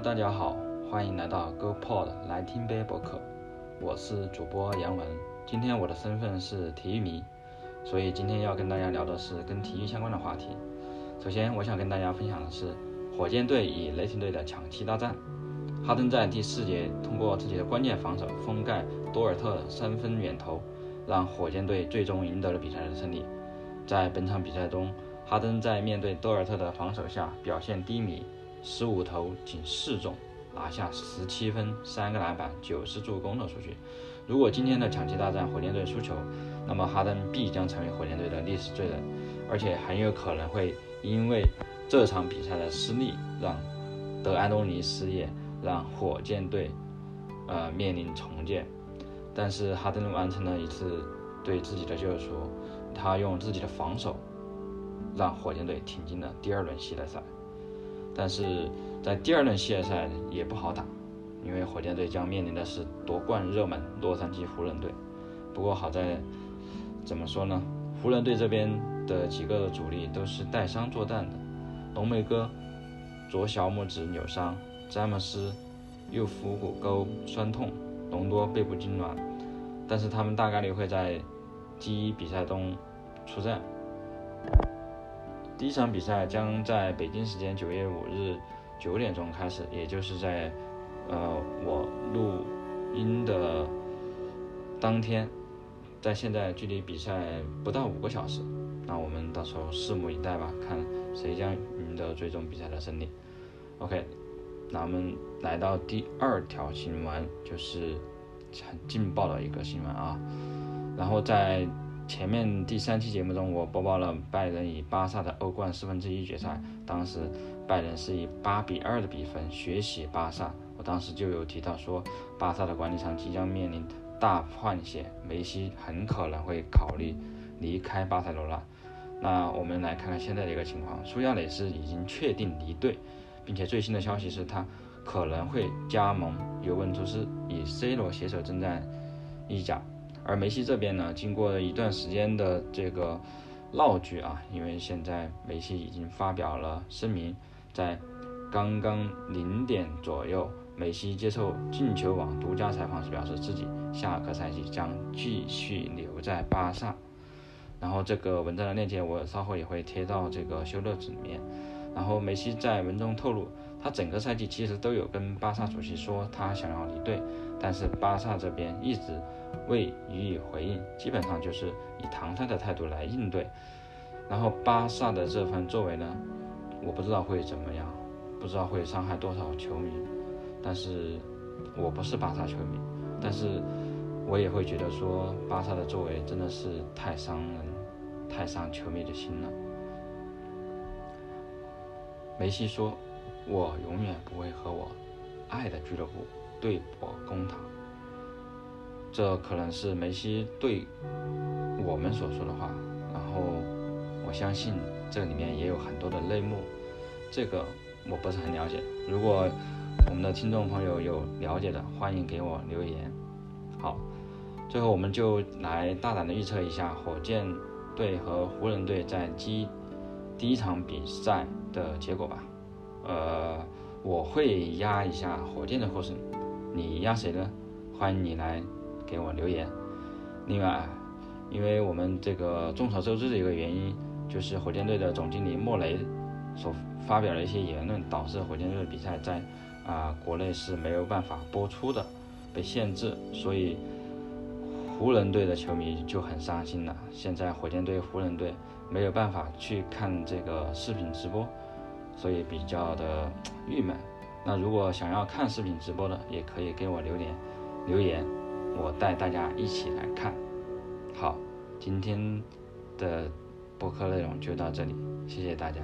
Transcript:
大家好，欢迎来到 GoPod 来听杯博客，我是主播杨文。今天我的身份是体育迷，所以今天要跟大家聊的是跟体育相关的话题。首先，我想跟大家分享的是火箭队与雷霆队的抢七大战。哈登在第四节通过自己的关键防守封盖多尔特三分远投，让火箭队最终赢得了比赛的胜利。在本场比赛中，哈登在面对多尔特的防守下表现低迷。十五投仅四中，拿下十七分、三个篮板、九次助攻的数据。如果今天的抢七大战火箭队输球，那么哈登必将成为火箭队的历史罪人，而且很有可能会因为这场比赛的失利，让德安东尼失业，让火箭队呃面临重建。但是哈登完成了一次对自己的救赎，他用自己的防守让火箭队挺进了第二轮系列赛。但是在第二轮系列赛也不好打，因为火箭队将面临的是夺冠热门洛杉矶湖人队。不过好在，怎么说呢？湖人队这边的几个主力都是带伤作战的，浓眉哥左小拇指扭伤，詹姆斯右腹股沟酸痛，隆多背部痉挛，但是他们大概率会在第一比赛中出战。第一场比赛将在北京时间九月五日九点钟开始，也就是在呃我录音的当天，在现在距离比赛不到五个小时，那我们到时候拭目以待吧，看谁将赢得最终比赛的胜利。OK，那我们来到第二条新闻，就是很劲爆的一个新闻啊，然后在。前面第三期节目中，我播报了拜仁与巴萨的欧冠四分之一决赛。当时拜仁是以八比二的比分血洗巴萨。我当时就有提到说，巴萨的管理层即将面临大换血，梅西很可能会考虑离开巴塞罗那。那我们来看看现在的一个情况，苏亚雷斯已经确定离队，并且最新的消息是他可能会加盟尤文图斯，与 C 罗携手征战意甲。而梅西这边呢，经过了一段时间的这个闹剧啊，因为现在梅西已经发表了声明，在刚刚零点左右，梅西接受进球网独家采访时表示，自己下个赛季将继续留在巴萨。然后这个文章的链接我稍后也会贴到这个修乐子里面。然后梅西在文中透露，他整个赛季其实都有跟巴萨主席说他想要离队，但是巴萨这边一直。未予以回应，基本上就是以唐突的态度来应对。然后巴萨的这番作为呢，我不知道会怎么样，不知道会伤害多少球迷。但是我不是巴萨球迷，但是我也会觉得说巴萨的作为真的是太伤人，太伤球迷的心了。梅西说：“我永远不会和我爱的俱乐部对簿公堂。”这可能是梅西对我们所说的话，然后我相信这里面也有很多的内幕，这个我不是很了解。如果我们的听众朋友有了解的，欢迎给我留言。好，最后我们就来大胆的预测一下火箭队和湖人队在第第一场比赛的结果吧。呃，我会压一下火箭的获胜，你压谁呢？欢迎你来。给我留言。另外，因为我们这个众所周知的一个原因，就是火箭队的总经理莫雷所发表的一些言论，导致火箭队的比赛在啊国内是没有办法播出的，被限制，所以湖人队的球迷就很伤心了。现在火箭队、湖人队没有办法去看这个视频直播，所以比较的郁闷。那如果想要看视频直播的，也可以给我留点留言。我带大家一起来看，好，今天的播客内容就到这里，谢谢大家。